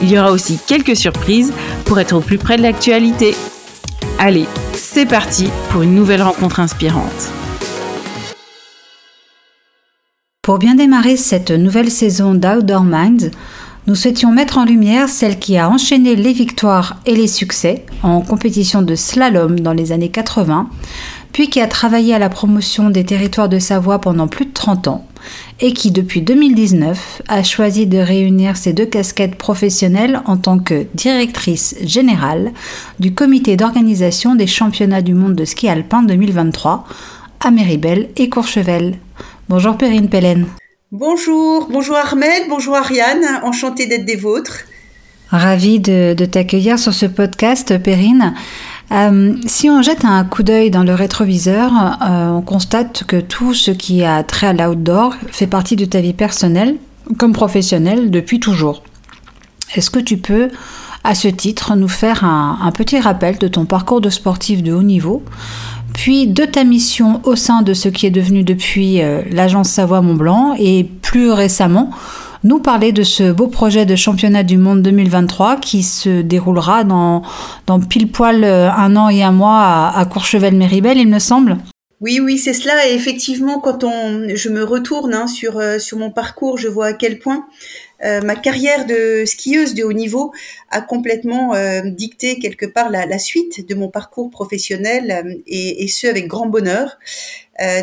Il y aura aussi quelques surprises pour être au plus près de l'actualité. Allez, c'est parti pour une nouvelle rencontre inspirante. Pour bien démarrer cette nouvelle saison d'Outdoor Minds, nous souhaitions mettre en lumière celle qui a enchaîné les victoires et les succès en compétition de slalom dans les années 80, puis qui a travaillé à la promotion des territoires de Savoie pendant plus de 30 ans, et qui depuis 2019 a choisi de réunir ses deux casquettes professionnelles en tant que directrice générale du comité d'organisation des championnats du monde de ski alpin 2023 à Méribel et Courchevel. Bonjour Perrine Pellen. Bonjour, bonjour Armel, bonjour Ariane, enchantée d'être des vôtres. Ravie de, t'accueillir sur ce podcast, Perrine. Euh, si on jette un coup d'œil dans le rétroviseur, euh, on constate que tout ce qui a trait à l'outdoor fait partie de ta vie personnelle comme professionnelle depuis toujours. Est-ce que tu peux, à ce titre, nous faire un petit rappel de ton parcours de sportif de haut niveau puis de ta mission au sein de ce qui est devenu depuis euh, l'agence Savoie Mont-Blanc et plus récemment nous parler de ce beau projet de championnat du monde 2023 qui se déroulera dans, dans pile poil euh, un an et un mois à, Courchevel-Méribel, il me semble. Oui, oui, c'est cela. Et effectivement, quand on, je me retourne hein, sur, euh, sur mon parcours, je vois à quel point euh, ma carrière de skieuse de haut niveau a complètement dicté quelque part la, suite de mon parcours professionnel et, ce avec grand bonheur.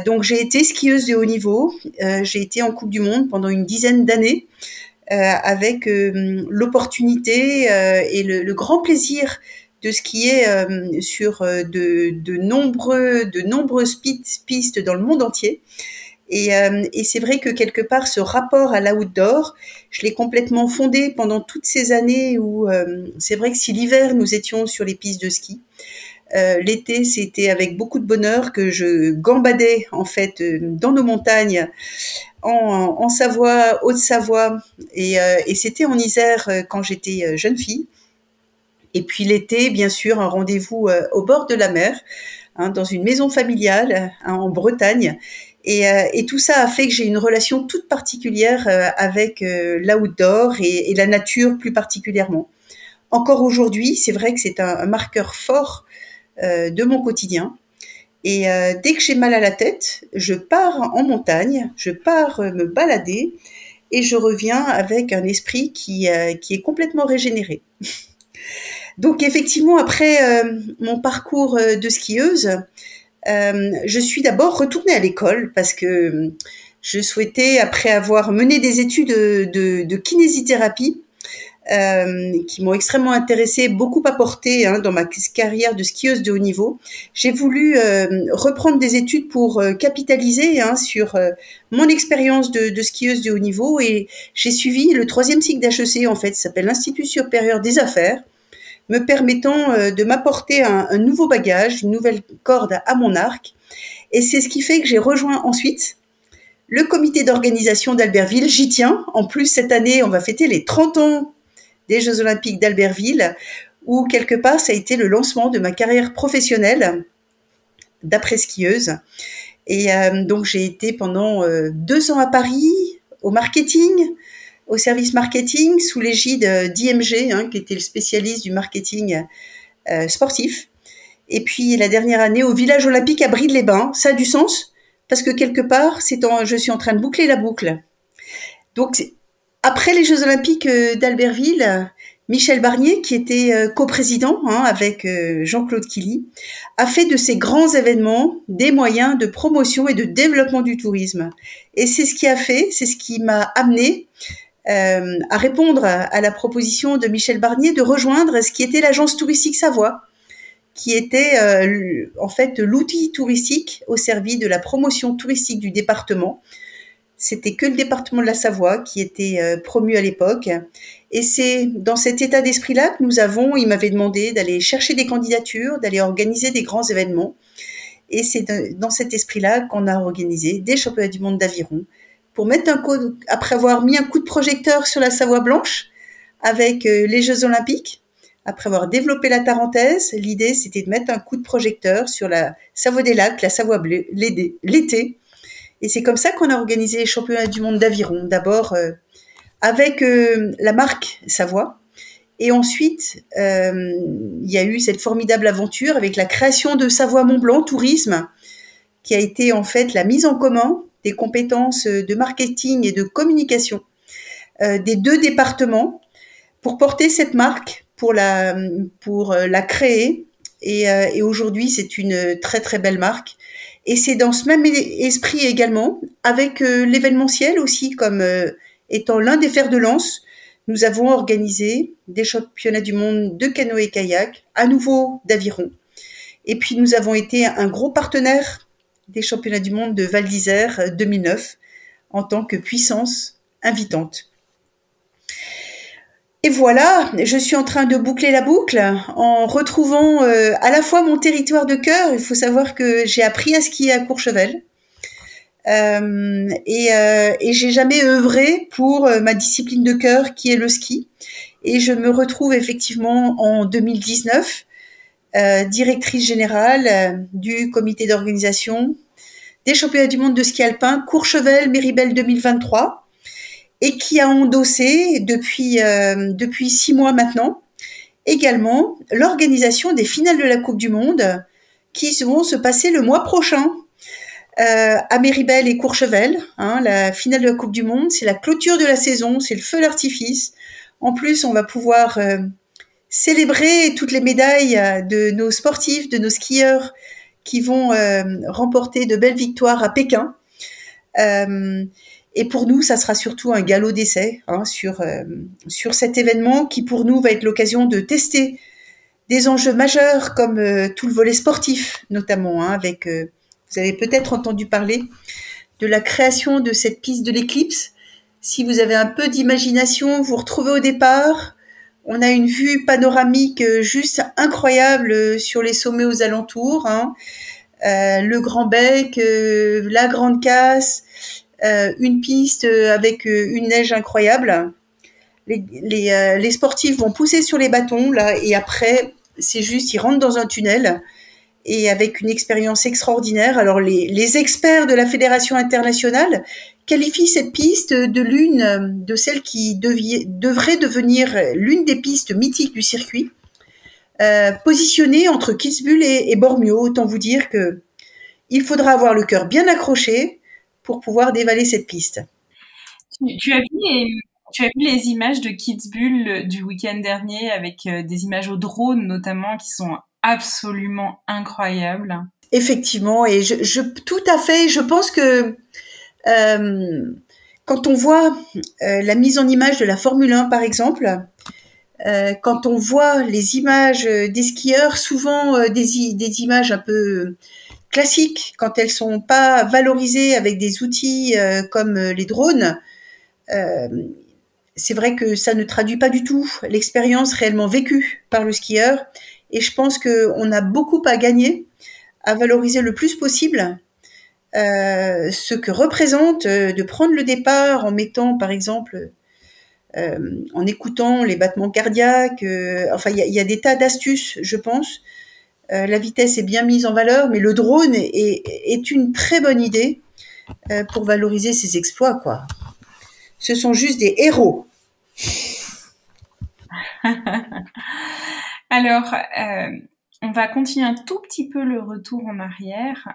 Donc j'ai été skieuse de haut niveau, j'ai été en Coupe du Monde pendant une dizaine d'années avec l'opportunité et le, le, grand plaisir de skier sur de, de, nombreux, de nombreuses pistes dans le monde entier. Et, euh, et c'est vrai que quelque part, ce rapport à l'outdoor, je l'ai complètement fondé pendant toutes ces années où euh, c'est vrai que si l'hiver, nous étions sur les pistes de ski, euh, l'été, c'était avec beaucoup de bonheur que je gambadais en fait dans nos montagnes en, Savoie, Haute-Savoie, et, et c'était en Isère quand j'étais jeune fille. Et puis l'été, bien sûr, un rendez-vous au bord de la mer, hein, dans une maison familiale hein, en Bretagne. Et, euh, tout ça a fait que j'ai une relation toute particulière euh, avec euh, l'outdoor et, et, la nature plus particulièrement. Encore aujourd'hui, c'est vrai que c'est un, marqueur fort euh, de mon quotidien. Et euh, dès que j'ai mal à la tête, je pars en montagne, je pars me balader et je reviens avec un esprit qui, est complètement régénéré. Donc effectivement, après mon parcours de skieuse, euh, je suis d'abord retournée à l'école parce que je souhaitais, après avoir mené des études de, de, kinésithérapie, euh, qui m'ont extrêmement intéressée, beaucoup apporté hein, dans ma carrière de skieuse de haut niveau. J'ai voulu euh, reprendre des études pour euh, capitaliser hein, sur euh, mon expérience de, de, skieuse de haut niveau et j'ai suivi le troisième cycle d'HEC en fait, s'appelle l'Institut supérieur des affaires me permettant euh, de m'apporter un, nouveau bagage, une nouvelle corde à mon arc. Et c'est ce qui fait que j'ai rejoint ensuite le comité d'organisation d'Albertville. J'y tiens. En plus, cette année, on va fêter les 30 ans des Jeux Olympiques d'Albertville, où quelque part, ça a été le lancement de ma carrière professionnelle d'après-skieuse. Et euh, donc, j'ai été pendant euh, deux ans à Paris au marketing, au service marketing sous l'égide d'IMG, hein, qui était le spécialiste du marketing euh, sportif. Et puis la dernière année au village olympique à Bride-les-Bains. Ça a du sens parce que quelque part, c'est en, je suis en train de boucler la boucle. Donc après les Jeux olympiques euh, d'Albertville, Michel Barnier, qui était euh, coprésident hein, avec euh, Jean-Claude Killy, a fait de ces grands événements des moyens de promotion et de développement du tourisme. Et c'est ce qui a fait, c'est ce qui m'a amené à répondre à, la proposition de Michel Barnier de rejoindre ce qui était l'agence touristique Savoie, qui était en fait l'outil touristique au service de la promotion touristique du département. C'était que le département de la Savoie qui était promu à l'époque et c'est dans cet état d'esprit-là que nous avons, il m'avait demandé d'aller chercher des candidatures, d'aller organiser des grands événements. Et c'est dans cet esprit-là qu'on a organisé des championnats du monde d'aviron pour mettre un coup, après avoir mis un coup de projecteur sur la Savoie blanche avec euh, les Jeux olympiques, après avoir développé la Tarentaise, l'idée c'était de mettre un coup de projecteur sur la Savoie des lacs, la Savoie bleue l'été. Et c'est comme ça qu'on a organisé les championnats du monde d'aviron. D'abord euh, avec euh, la marque Savoie. Et ensuite, euh, il y a eu cette formidable aventure avec la création de Savoie Mont Blanc Tourisme, qui a été en fait la mise en commun des compétences de marketing et de communication des deux départements pour porter cette marque, pour la, pour la créer. Et aujourd'hui, c'est une très très belle marque. Et c'est dans ce même esprit également, avec l'événementiel aussi, comme étant l'un des fers de lance, nous avons organisé des championnats du monde de canoë-kayak, à nouveau d'aviron. Et puis nous avons été un gros partenaire des championnats du monde de Val d'Isère 2009 en tant que puissance invitante. Et voilà, je suis en train de boucler la boucle en retrouvant euh, à la fois mon territoire de cœur. Il faut savoir que j'ai appris à skier à Courchevel. Euh, et, euh, et j'ai jamais œuvré pour euh, ma discipline de cœur qui est le ski. Et je me retrouve effectivement en 2019 euh, directrice générale du comité d'organisation des championnats du monde de ski alpin Courchevel Méribel 2023 et qui a endossé depuis euh, depuis six mois maintenant également l'organisation des finales de la Coupe du Monde qui vont se passer le mois prochain euh, à Méribel et Courchevel, hein, la finale de la Coupe du Monde. C'est la clôture de la saison, c'est le feu d'artifice. En plus, on va pouvoir euh, célébrer toutes les médailles de nos sportifs, de nos skieurs qui vont remporter de belles victoires à Pékin. Et pour nous, ça sera surtout un galop d'essai hein, sur, sur cet événement qui, pour nous, va être l'occasion de tester des enjeux majeurs comme tout le volet sportif, notamment hein, avec vous avez peut-être entendu parler de la création de cette piste de l'éclipse. Si vous avez un peu d'imagination, vous retrouvez au départ. On a une vue panoramique juste incroyable sur les sommets aux alentours. Hein. Euh, le Grand Bec, euh, la Grande Casse, euh, une piste avec une neige incroyable. Les, sportifs vont pousser sur les bâtons là et après c'est juste ils rentrent dans un tunnel et avec une expérience extraordinaire. Alors les, experts de la Fédération internationale qualifient cette piste de l'une de celles qui devrait devenir l'une des pistes mythiques du circuit, euh, positionnée entre Kitzbühel et, et, Bormio. Autant vous dire que il faudra avoir le cœur bien accroché pour pouvoir dévaler cette piste. Tu, tu as vu les, tu as vu les images de Kitzbühel du week-end dernier avec euh, des images au drone notamment qui sont absolument incroyable. Effectivement, et je, je, tout à fait, je pense que euh, quand on voit euh, la mise en image de la Formule 1, par exemple, euh, quand on voit les images des skieurs, souvent euh, des, des, images un peu classiques, quand elles sont pas valorisées avec des outils euh, comme les drones, c'est vrai que ça ne traduit pas du tout l'expérience réellement vécue par le skieur. Et je pense qu'on a beaucoup à gagner à valoriser le plus possible euh, ce que représente euh, de prendre le départ en mettant, par exemple, euh, en écoutant les battements cardiaques. Euh, enfin, il y a, des tas d'astuces, je pense. Euh, la vitesse est bien mise en valeur, mais le drone est, une très bonne idée euh, pour valoriser ses exploits, quoi. Ce sont juste des héros. Alors, euh, On va continuer un tout petit peu le retour en arrière,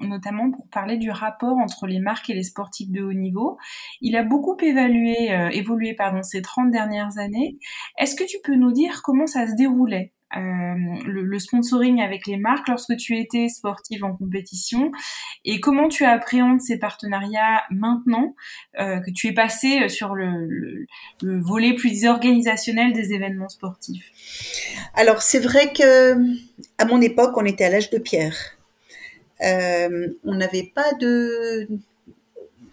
notamment pour parler du rapport entre les marques et les sportifs de haut niveau. Il a beaucoup évalué, évolué ces 30 dernières années. Est-ce que tu peux nous dire comment ça se déroulait? Euh, le, sponsoring avec les marques lorsque tu étais sportive en compétition et comment tu appréhendes ces partenariats maintenant euh, que tu es passé sur le, volet plus organisationnel des événements sportifs? Alors c'est vrai que à mon époque on était à l'âge de pierre. Euh, on n'avait pas de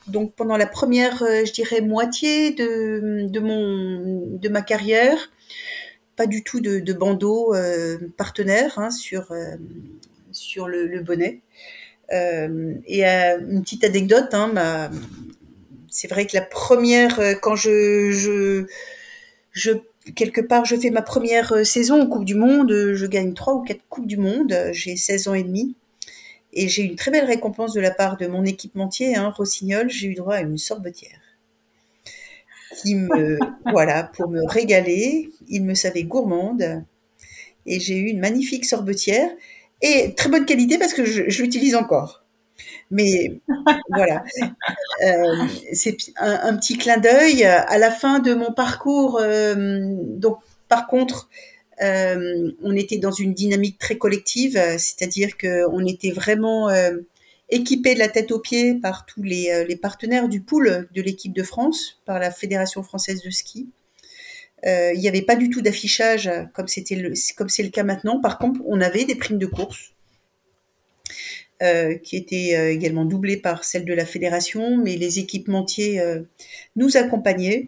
donc pendant la première, je dirais moitié de, de mon de ma carrière, pas du tout de, de bandeau euh, partenaire hein, sur, euh, sur le, bonnet. Euh, et une petite anecdote, hein, c'est vrai que la première, quand je, quelque part, je fais ma première saison en Coupe du Monde, je gagne trois ou quatre Coupes du Monde, j'ai 16 ans et demi. Et j'ai une très belle récompense de la part de mon équipementier, hein, Rossignol, j'ai eu droit à une sorbetière qui me, voilà, pour me régaler. Il me savait gourmande. Et j'ai eu une magnifique sorbetière. Et très bonne qualité parce que je, l'utilise encore. Mais voilà, euh, c'est un, petit clin d'œil à la fin de mon parcours. Euh, donc, par contre, euh, on était dans une dynamique très collective, c'est-à-dire qu'on était vraiment équipé de la tête aux pieds par tous euh, les, partenaires du pool de l'équipe de France, par la Fédération française de ski. Euh, il n'y avait pas du tout d'affichage comme c'était comme c'est le cas maintenant. Par contre, on avait des primes de course euh, qui étaient également doublées par celles de la fédération, mais les équipementiers nous accompagnaient.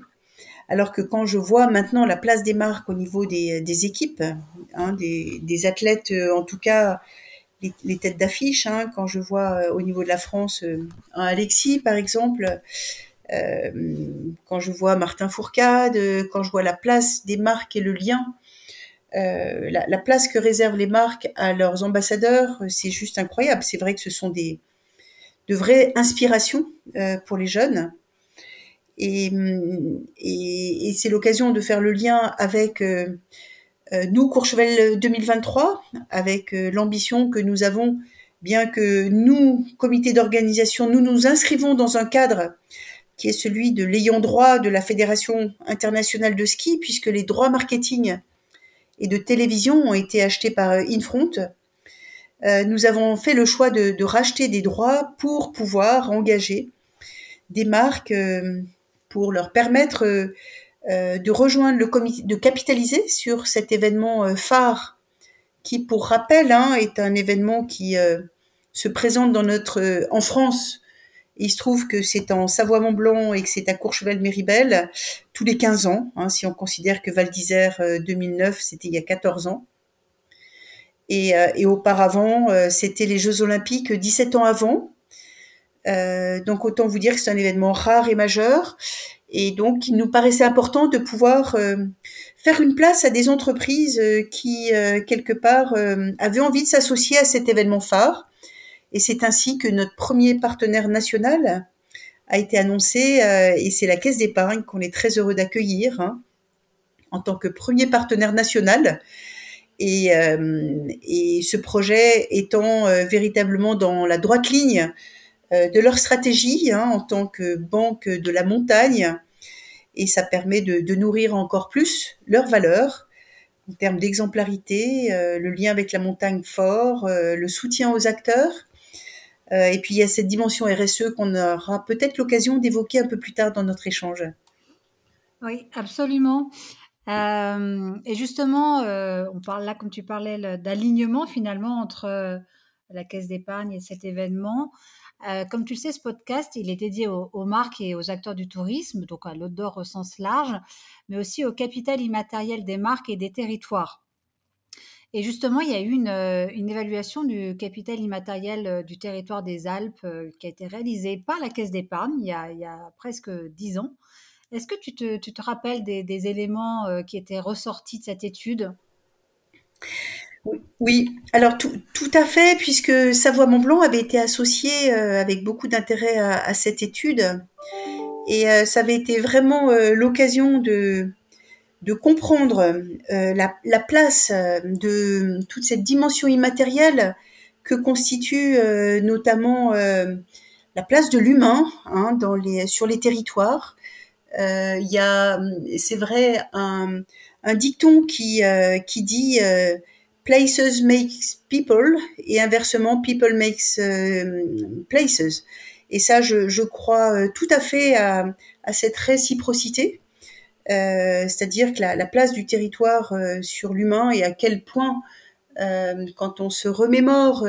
Alors que quand je vois maintenant la place des marques au niveau des, équipes, hein, des, athlètes, en tout cas les, têtes d'affiche. Hein, quand je vois euh, au niveau de la France euh, un Alexis, par exemple, euh, quand je vois Martin Fourcade, quand je vois la place des marques et le lien, la, place que réservent les marques à leurs ambassadeurs, c'est juste incroyable. C'est vrai que ce sont des de vraies inspirations pour les jeunes. Et, c'est l'occasion de faire le lien avec nous, Courchevel 2023, avec euh, l'ambition que nous avons, bien que nous, comité d'organisation, nous nous inscrivons dans un cadre qui est celui de l'ayant droit de la Fédération internationale de ski, puisque les droits marketing et de télévision ont été achetés par euh, Infront. nous avons fait le choix de, racheter des droits pour pouvoir engager des marques pour leur permettre euh, de rejoindre le comité, de capitaliser sur cet événement euh, phare qui, pour rappel, hein, est un événement qui euh, se présente dans notre en France. Il se trouve que c'est en Savoie-Mont-Blanc et que c'est à Courchevel-Méribel tous les 15 ans, hein, si on considère que Val d'Isère 2009, c'était il y a 14 ans. Et, et auparavant, c'était les Jeux Olympiques 17 ans avant. donc autant vous dire que c'est un événement rare et majeur. Et donc, il nous paraissait important de pouvoir euh, faire une place à des entreprises euh, qui, euh, quelque part, avaient envie de s'associer à cet événement phare. Et c'est ainsi que notre premier partenaire national a été annoncé, et c'est la Caisse d'épargne qu'on est très heureux d'accueillir hein, en tant que premier partenaire national. Et, et ce projet étant véritablement dans la droite ligne de leur stratégie hein, en tant que banque de la montagne, et ça permet de, nourrir encore plus leurs valeurs en termes d'exemplarité, euh, le lien avec la montagne fort, euh, le soutien aux acteurs. Euh, et puis il y a cette dimension RSE qu'on aura peut-être l'occasion d'évoquer un peu plus tard dans notre échange. Oui, absolument. et justement, on parle là, comme tu parlais, d'alignement finalement entre la caisse d'épargne et cet événement. Euh, comme tu le sais, ce podcast, il est dédié aux, marques et aux acteurs du tourisme, donc à l'outdoor au sens large, mais aussi au capital immatériel des marques et des territoires. Et justement, il y a eu une, euh, évaluation du capital immatériel euh, du territoire des Alpes qui a été réalisée par la Caisse d'épargne il, y a presque dix ans. Est-ce que tu te, rappelles des éléments qui étaient ressortis de cette étude? Oui, alors tout, à fait, puisque Savoie-Mont-Blanc avait été associé euh, avec beaucoup d'intérêt à, cette étude. Et euh, ça avait été vraiment euh, l'occasion de, comprendre la, place de toute cette dimension immatérielle que constitue notamment la place de l'humain hein, sur les territoires. Il y a, c'est vrai, un, un dicton qui dit places makes people et inversement people makes places. Et ça, je, je crois tout à fait à, à cette réciprocité. Euh, c'est-à-dire que la, place du territoire euh, sur l'humain et à quel point, euh, quand on se remémore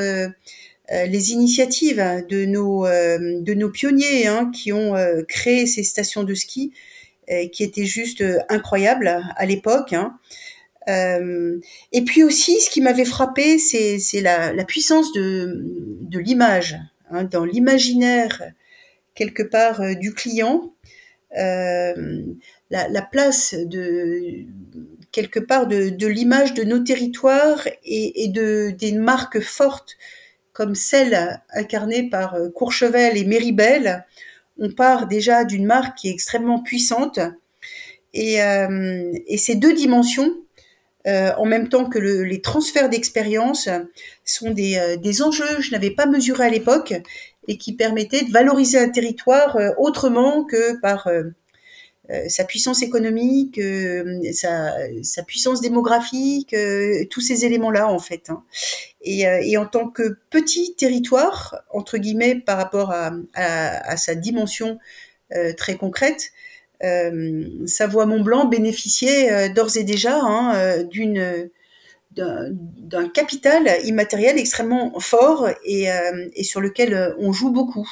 les initiatives de nos, de nos pionniers hein, qui ont créé ces stations de ski, qui étaient juste incroyables à l'époque. Hein. Et puis aussi, ce qui m'avait frappé, c'est la, puissance de, l'image, hein, dans l'imaginaire quelque part du client. Euh, la, place de quelque part de, l'image de nos territoires et, de des marques fortes comme celle incarnée par euh, Courchevel et Méribel, on part déjà d'une marque qui est extrêmement puissante. Et, euh, ces deux dimensions, euh, en même temps que les transferts d'expérience, sont des, des, enjeux que je n'avais pas mesurés à l'époque et qui permettaient de valoriser un territoire autrement que par euh, sa puissance économique, euh, sa, puissance démographique, euh, tous ces éléments-là en fait. Hein. Et, en tant que petit territoire, entre guillemets, par rapport à, sa dimension très concrète, Savoie-Mont-Blanc bénéficiait d'ores et déjà hein, d'une d'un capital immatériel extrêmement fort et, sur lequel on joue beaucoup.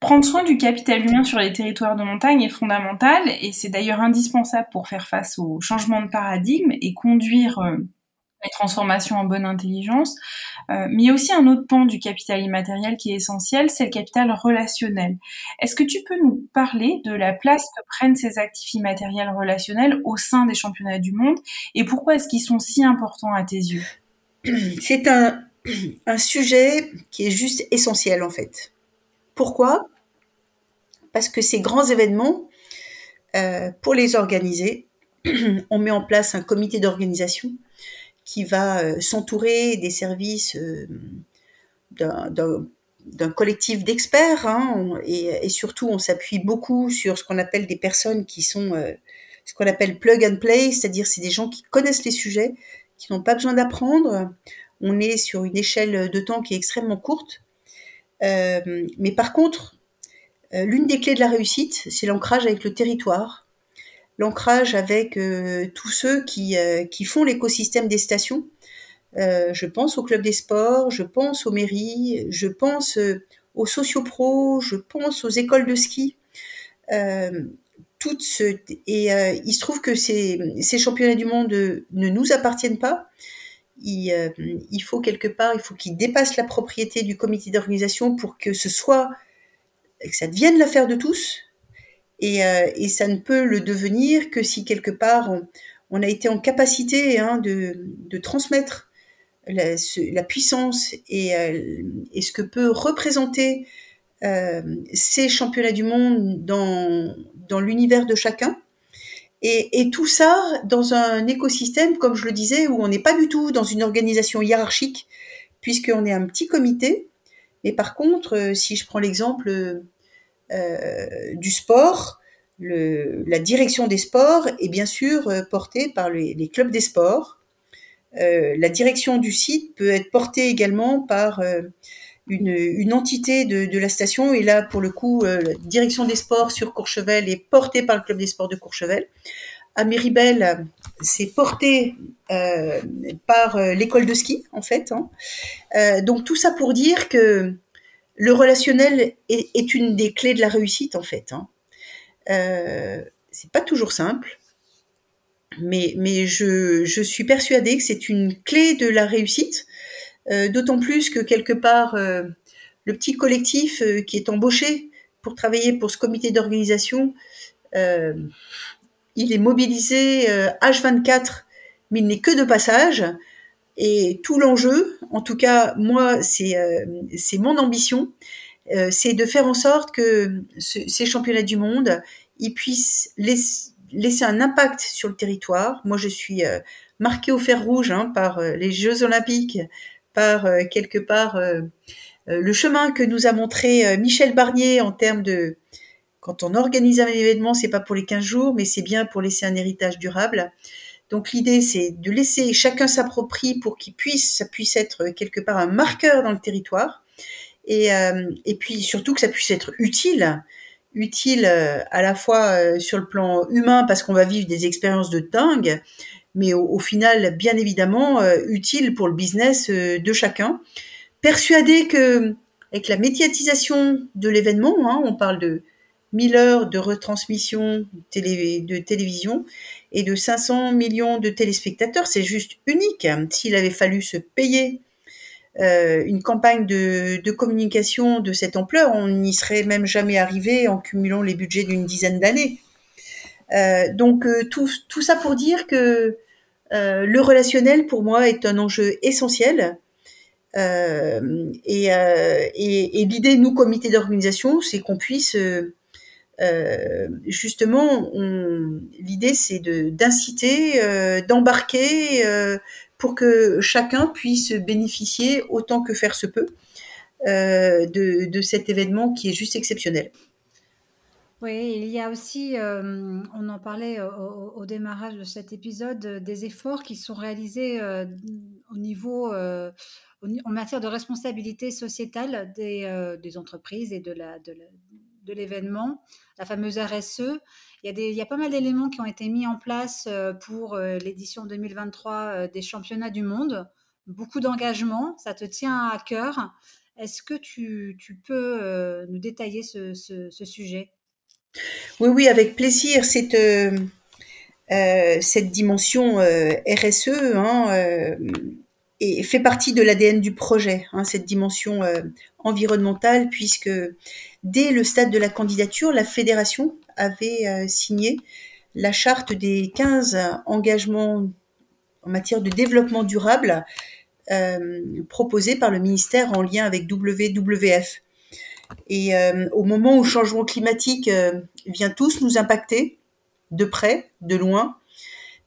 Prendre soin du capital humain sur les territoires de montagne est fondamental et c'est d'ailleurs indispensable pour faire face au changement de paradigme et conduire euh, les transformations en bonne intelligence. Euh, mais il y a aussi un autre pan du capital immatériel qui est essentiel, c'est le capital relationnel. Est-ce que tu peux nous parler de la place que prennent ces actifs immatériels relationnels au sein des championnats du monde et pourquoi est-ce qu'ils sont si importants à tes yeux? C'est un, un sujet qui est juste essentiel en fait. Pourquoi? Parce que ces grands événements, euh, pour les organiser, on met en place un comité d'organisation qui va euh, s'entourer des services euh, d'un collectif d'experts hein, et, surtout on s'appuie beaucoup sur ce qu'on appelle des personnes qui sont ce qu'on appelle plug and play, c'est-à-dire c'est des gens qui connaissent les sujets, qui n'ont pas besoin d'apprendre. On est sur une échelle de temps qui est extrêmement courte euh, mais par contre, euh, l'une des clés de la réussite, c'est l'ancrage avec le territoire, l'ancrage avec euh, tous ceux qui, qui font l'écosystème des stations. je pense au club des sports, je pense aux mairies, je pense aux sociopros, je pense aux écoles de ski. toutes et il se trouve que ces, ces championnats du monde ne nous appartiennent pas, euh, il, faut quelque part, il faut qu'il dépasse la propriété du comité d'organisation pour que ce soit, que ça devienne l'affaire de tous. Et, euh, ça ne peut le devenir que si quelque part on, a été en capacité hein, de, transmettre la, puissance et, euh, et, ce que peut représenter ces championnats du monde dans, dans l'univers de chacun et, tout ça dans un écosystème, comme je le disais, où on n'est pas du tout dans une organisation hiérarchique, puisqu'on est un petit comité. Mais par contre, euh, si je prends l'exemple euh, du sport, la direction des sports est bien sûr euh, portée par les, clubs des sports. la direction du site peut être portée également par une, entité de, la station. Et là, pour le coup, euh, la direction des sports sur Courchevel est portée par le club des sports de Courchevel. À Méribel, c'est porté euh, par euh, l'école de ski, en fait. Hein. donc tout ça pour dire que le relationnel est, une des clés de la réussite, en fait. Hein. c'est pas toujours simple, mais, je, suis persuadée que c'est une clé de la réussite euh, d'autant plus que quelque part, euh, le petit collectif euh, qui est embauché pour travailler pour ce comité d'organisation, il est mobilisé H24, mais il n'est que de passage. Et tout l'enjeu, en tout cas moi, c'est c'est mon ambition, c'est de faire en sorte que ces championnats du monde, ils puissent laisser un impact sur le territoire. Moi, je suis marquée au fer rouge hein, par les Jeux Olympiques, par quelque part le chemin que nous a montré Michel Barnier en termes de quand on organise un événement, c'est pas pour les 15 jours, mais c'est bien pour laisser un héritage durable. Donc l'idée, c'est de laisser chacun s'approprie pour qu'il puisse, ça puisse être quelque part un marqueur dans le territoire, et, euh, et puis surtout que ça puisse être utile, utile euh, à la fois euh, sur le plan humain parce qu'on va vivre des expériences de dingue, mais au, final, bien évidemment, utile pour le business de chacun. Persuadé que avec la médiatisation de l'événement, hein, on parle de 1000 heures de retransmission de télévision et de 500 millions de téléspectateurs. C'est juste unique. S'il avait fallu se payer euh, une campagne de, communication de cette ampleur, on n'y serait même jamais arrivé en cumulant les budgets d'une dizaine d'années. Euh, donc euh, tout, ça pour dire que le relationnel pour moi est un enjeu essentiel. et, et l'idée, nous, comité d'organisation, c'est qu'on puisse euh, justement, l'idée c'est d'inciter, euh, d'embarquer euh, pour que chacun puisse bénéficier autant que faire se peut de, de, cet événement qui est juste exceptionnel. Oui, il y a aussi, on en parlait au, démarrage de cet épisode, des efforts qui sont réalisés au niveau, en matière de responsabilité sociétale des, des entreprises et de la, de la de l'événement, la fameuse RSE. Il y, a des, il y a pas mal d'éléments qui ont été mis en place euh, pour euh, l'édition 2023 euh, des championnats du monde. Beaucoup d'engagement, ça te tient à cœur. Est-ce que tu, peux nous détailler ce, sujet? Oui, oui, avec plaisir. Cette, cette dimension RSE hein, et fait partie de l'ADN du projet, hein, cette dimension environnementale, puisque Dès le stade de la candidature, la fédération avait euh, signé la charte des 15 engagements en matière de développement durable euh, proposés par le ministère en lien avec WWF. Et euh, au moment où le changement climatique vient tous nous impacter, de près, de loin,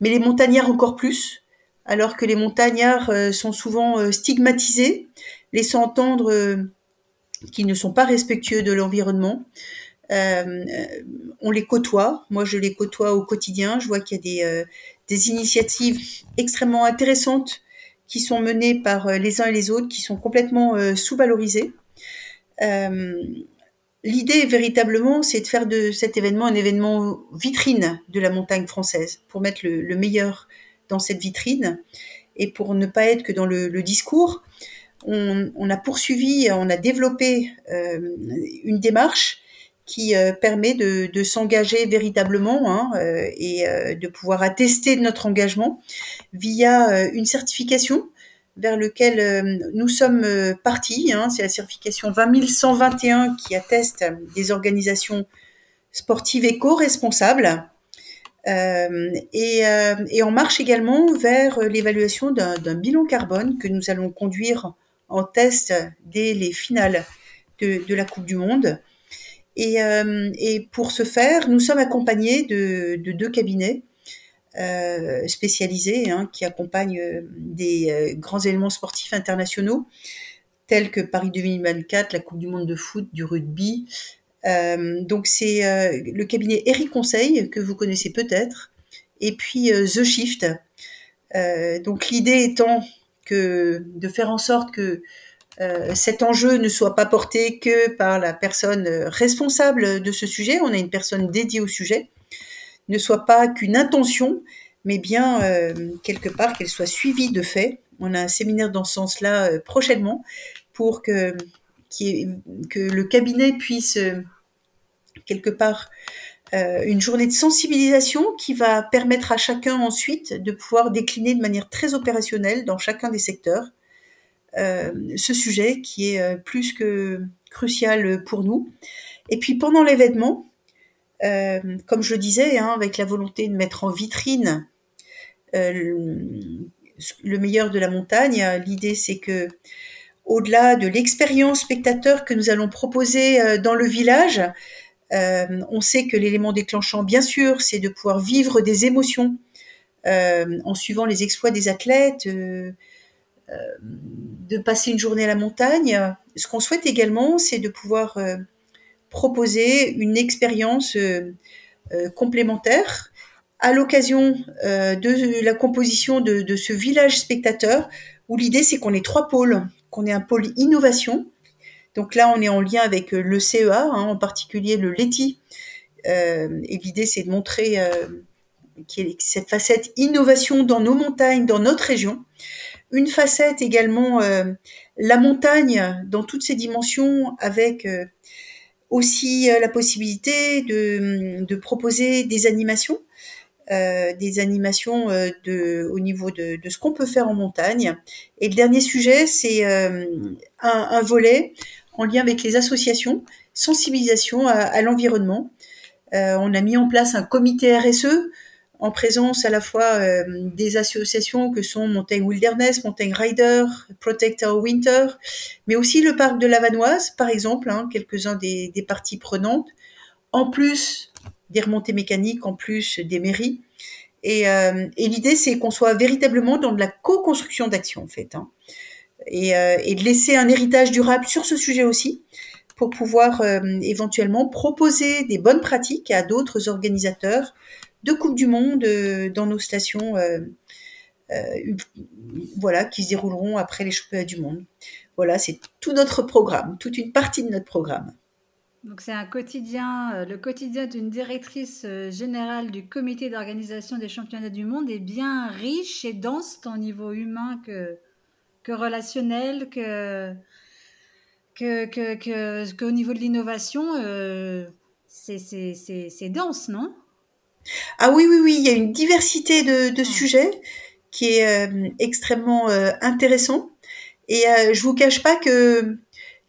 mais les montagnards encore plus, alors que les montagnards sont souvent stigmatisés, laissant entendre qui ne sont pas respectueux de l'environnement. Euh, on les côtoie. Moi, je les côtoie au quotidien. Je vois qu'il y a des, euh, initiatives extrêmement intéressantes qui sont menées par euh, les uns et les autres, qui sont complètement sous-valorisées. L'idée, véritablement, c'est de faire de cet événement un événement vitrine de la montagne française, pour mettre le, le meilleur dans cette vitrine et pour ne pas être que dans le discours on, a poursuivi, on a développé euh, une démarche qui euh, permet de, s'engager véritablement hein, euh, et de pouvoir attester notre engagement via une certification vers lequel nous sommes partis. Hein. c'est la certification 20121 qui atteste des organisations sportives éco-responsables. et, on marche également vers l'évaluation d'un bilan carbone que nous allons conduire en test dès les finales de, la Coupe du Monde. Euh, et, pour ce faire, nous sommes accompagnés de, deux cabinets euh, spécialisés hein, qui accompagnent euh, des grands éléments sportifs internationaux tels que Paris 2024, la Coupe du Monde de foot, du rugby. donc c'est le cabinet Eric Conseil que vous connaissez peut-être, et puis The Shift. donc l'idée étant de faire en sorte que euh, cet enjeu ne soit pas porté que par la personne responsable de ce sujet, on a une personne dédiée au sujet, ne soit pas qu'une intention, mais bien euh, quelque part qu'elle soit suivie de fait. On a un séminaire dans ce sens-là euh, prochainement pour que, que le cabinet puisse quelque part euh, une journée de sensibilisation qui va permettre à chacun ensuite de pouvoir décliner de manière très opérationnelle dans chacun des secteurs euh, ce sujet qui est euh, plus que crucial pour nous. Et puis pendant l'événement, comme je disais, hein, avec la volonté de mettre en vitrine le meilleur de la montagne, l'idée c'est que au-delà de l'expérience spectateur que nous allons proposer dans le village, on sait que l'élément déclenchant, bien sûr, c'est de pouvoir vivre des émotions en suivant les exploits des athlètes, de passer une journée à la montagne. Ce qu'on souhaite également, c'est de pouvoir proposer une expérience complémentaire à l'occasion de la composition de, de, ce village spectateur, où l'idée c'est qu'on ait trois pôles, qu'on ait un pôle innovation. Donc là, on est en lien avec le CEA, hein, en particulier le LETI. Euh, et l'idée, c'est de montrer euh, cette facette innovation dans nos montagnes, dans notre région. Une facette également, euh, la montagne dans toutes ses dimensions, avec euh, aussi euh, la possibilité de, de, proposer des animations. Euh, des animations euh, de, au niveau de, de ce qu'on peut faire en montagne. Et le dernier sujet, c'est un, un, volet en lien avec les associations, sensibilisation à, l'environnement. on a mis en place un comité RSE en présence à la fois euh, des associations que sont Montaigne Wilderness, Montaigne Rider, Protect Our Winter, mais aussi le parc de la Vanoise, par exemple, hein, quelques-uns des, parties prenantes, en plus des remontées mécaniques, en plus des mairies. Et, euh, l'idée, c'est qu'on soit véritablement dans de la co-construction d'action, en fait, hein, et, euh, et, de laisser un héritage durable sur ce sujet aussi, pour pouvoir euh, éventuellement proposer des bonnes pratiques à d'autres organisateurs de Coupe du Monde euh, dans nos stations voilà, qui se dérouleront après les championnats du monde. Voilà, c'est tout notre programme, toute une partie de notre programme. Donc c'est un quotidien, le quotidien d'une directrice générale du comité d'organisation des championnats du monde est bien riche et dense tant au niveau humain que, que relationnel, que, que, que, que, qu'au niveau de l'innovation. Euh, c'est dense, non? Ah oui, oui, oui, il y a une diversité de, de sujets qui est euh, extrêmement euh, intéressant. Et euh, je vous cache pas que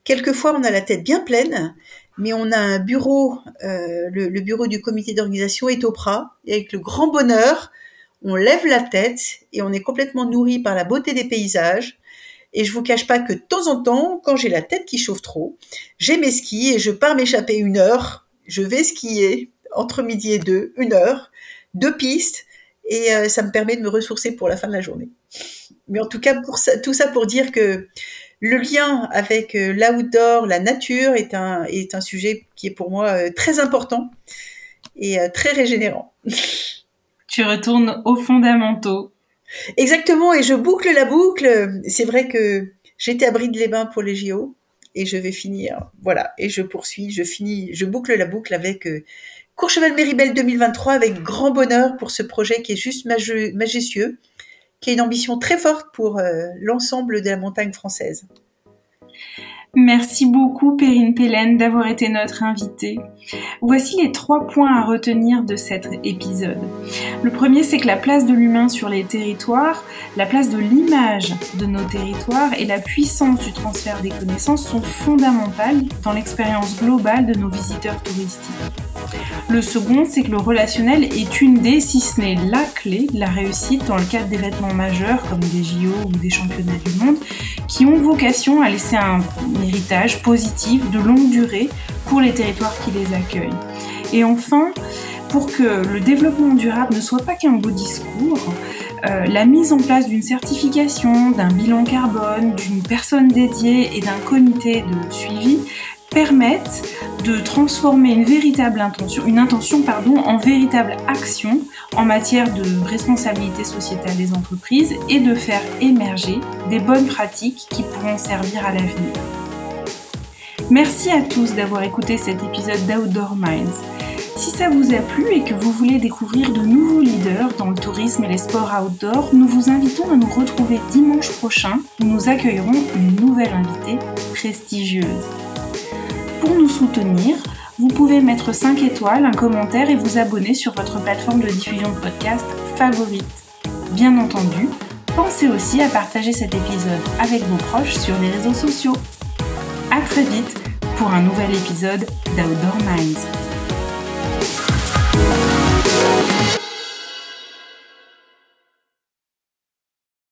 quelquefois on a la tête bien pleine, mais on a un bureau, le, le, bureau du comité d'organisation est au Prat, et avec le grand bonheur, on lève la tête et on est complètement nourri par la beauté des paysages. Et je vous cache pas que de temps en temps, quand j'ai la tête qui chauffe trop, j'ai mes skis et je pars m'échapper une heure. Je vais skier entre midi et deux, une heure, deux pistes, et euh, ça me permet de me ressourcer pour la fin de la journée. Mais en tout cas, tout ça pour dire que le lien avec euh, l'outdoor, la nature, est un, est un sujet qui est pour moi euh, très important et très régénérant. Tu retournes aux fondamentaux. Exactement, et je boucle la boucle. C'est vrai que j'étais à Bride-les-Bains pour les JO et je vais finir, voilà, et je poursuis, je finis, je boucle la boucle avec Courchevel Méribel 2023 avec grand bonheur pour ce projet qui est juste majestueux, qui a une ambition très forte pour euh, l'ensemble de la montagne française. Merci beaucoup Perrine Pélène d'avoir été notre invitée. Voici les trois points à retenir de cet épisode. Le premier, c'est que la place de l'humain sur les territoires, la place de l'image de nos territoires et la puissance du transfert des connaissances sont fondamentales dans l'expérience globale de nos visiteurs touristiques. Le second, c'est que le relationnel est une des, si ce n'est la clé de la réussite dans le cadre d'événements majeurs comme des JO ou des championnats du monde, qui ont vocation à laisser un héritage positif de longue durée pour les territoires qui les accueillent. Et enfin, pour que le développement durable ne soit pas qu'un beau discours, euh, la mise en place d'une certification, d'un bilan carbone, d'une personne dédiée et d'un comité de suivi permettent de transformer une véritable intention, une intention pardon, en véritable action en matière de responsabilité sociétale des entreprises et de faire émerger des bonnes pratiques qui pourront servir à l'avenir. Merci à tous d'avoir écouté cet épisode d'Outdoor Minds. Si ça vous a plu et que vous voulez découvrir de nouveaux leaders dans le tourisme et les sports outdoor, nous vous invitons à nous retrouver dimanche prochain où nous accueillerons une nouvelle invitée prestigieuse. Pour nous soutenir, vous pouvez mettre 5 étoiles, un commentaire et vous abonner sur votre plateforme de diffusion de podcast favorite. Bien entendu, pensez aussi à partager cet épisode avec vos proches sur les réseaux sociaux. A très vite pour un nouvel épisode d'Outdoor Minds.